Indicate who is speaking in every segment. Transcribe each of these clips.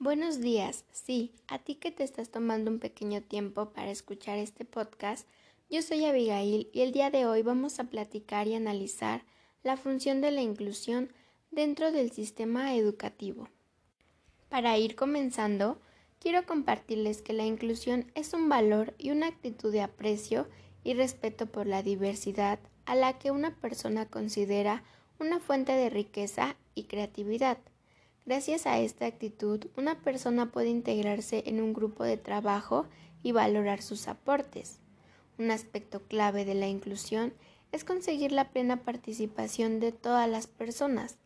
Speaker 1: Buenos días. Sí, a ti que te estás tomando un pequeño tiempo para escuchar este podcast, yo soy Abigail y el día de hoy vamos a platicar y analizar la función de la inclusión dentro del sistema educativo. Para ir comenzando, quiero compartirles que la inclusión es un valor y una actitud de aprecio y respeto por la diversidad a la que una persona considera una fuente de riqueza y creatividad. Gracias a esta actitud, una persona puede integrarse en un grupo de trabajo y valorar sus aportes. Un aspecto clave de la inclusión es conseguir la plena participación de todas las personas,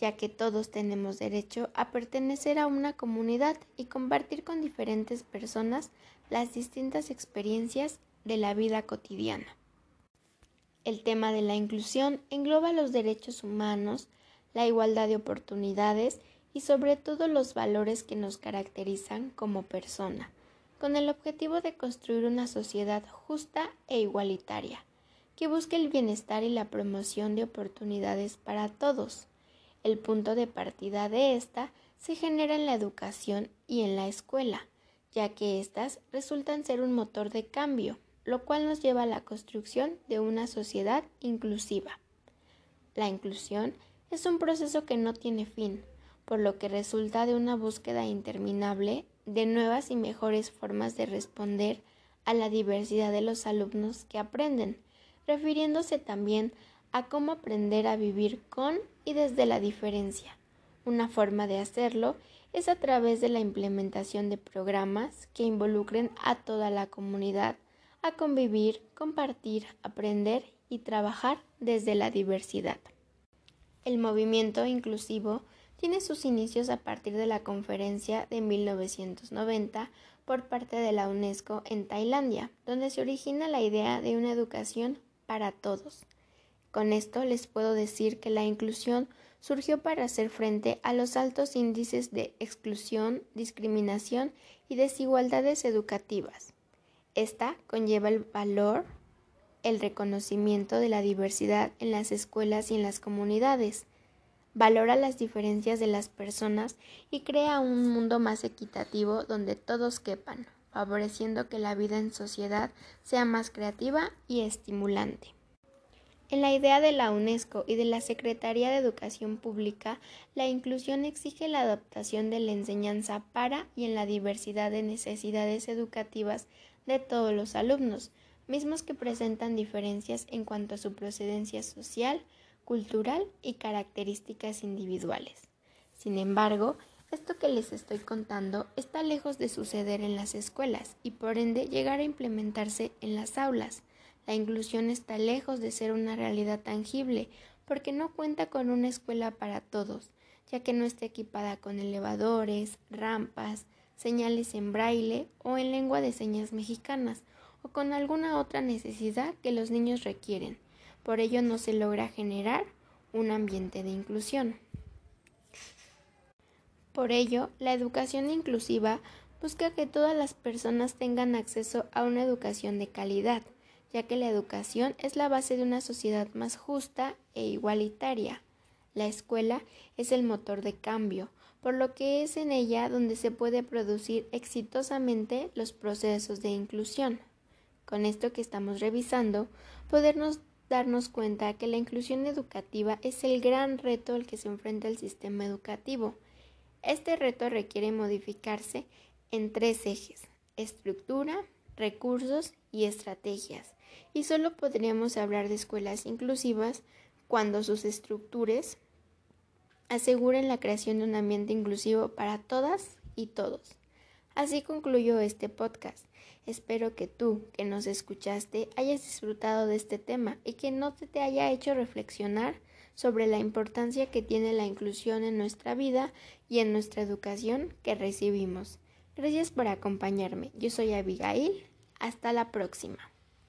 Speaker 1: ya que todos tenemos derecho a pertenecer a una comunidad y compartir con diferentes personas las distintas experiencias de la vida cotidiana. El tema de la inclusión engloba los derechos humanos, la igualdad de oportunidades y sobre todo los valores que nos caracterizan como persona, con el objetivo de construir una sociedad justa e igualitaria, que busque el bienestar y la promoción de oportunidades para todos. El punto de partida de esta se genera en la educación y en la escuela, ya que éstas resultan ser un motor de cambio, lo cual nos lleva a la construcción de una sociedad inclusiva. La inclusión es un proceso que no tiene fin, por lo que resulta de una búsqueda interminable de nuevas y mejores formas de responder a la diversidad de los alumnos que aprenden, refiriéndose también a cómo aprender a vivir con y desde la diferencia. Una forma de hacerlo es a través de la implementación de programas que involucren a toda la comunidad a convivir, compartir, aprender y trabajar desde la diversidad. El movimiento inclusivo tiene sus inicios a partir de la conferencia de 1990 por parte de la UNESCO en Tailandia, donde se origina la idea de una educación para todos. Con esto les puedo decir que la inclusión surgió para hacer frente a los altos índices de exclusión, discriminación y desigualdades educativas. Esta conlleva el valor, el reconocimiento de la diversidad en las escuelas y en las comunidades, valora las diferencias de las personas y crea un mundo más equitativo donde todos quepan, favoreciendo que la vida en sociedad sea más creativa y estimulante. En la idea de la UNESCO y de la Secretaría de Educación Pública, la inclusión exige la adaptación de la enseñanza para y en la diversidad de necesidades educativas de todos los alumnos, mismos que presentan diferencias en cuanto a su procedencia social, cultural y características individuales. Sin embargo, esto que les estoy contando está lejos de suceder en las escuelas y por ende llegar a implementarse en las aulas. La inclusión está lejos de ser una realidad tangible porque no cuenta con una escuela para todos, ya que no está equipada con elevadores, rampas, señales en braille o en lengua de señas mexicanas o con alguna otra necesidad que los niños requieren. Por ello no se logra generar un ambiente de inclusión. Por ello, la educación inclusiva busca que todas las personas tengan acceso a una educación de calidad, ya que la educación es la base de una sociedad más justa e igualitaria. La escuela es el motor de cambio, por lo que es en ella donde se puede producir exitosamente los procesos de inclusión. Con esto que estamos revisando, podernos darnos cuenta que la inclusión educativa es el gran reto al que se enfrenta el sistema educativo. Este reto requiere modificarse en tres ejes, estructura, recursos y estrategias, y solo podríamos hablar de escuelas inclusivas cuando sus estructuras aseguren la creación de un ambiente inclusivo para todas y todos. Así concluyo este podcast. Espero que tú, que nos escuchaste, hayas disfrutado de este tema y que no te haya hecho reflexionar sobre la importancia que tiene la inclusión en nuestra vida y en nuestra educación que recibimos. Gracias por acompañarme. Yo soy Abigail. Hasta la próxima.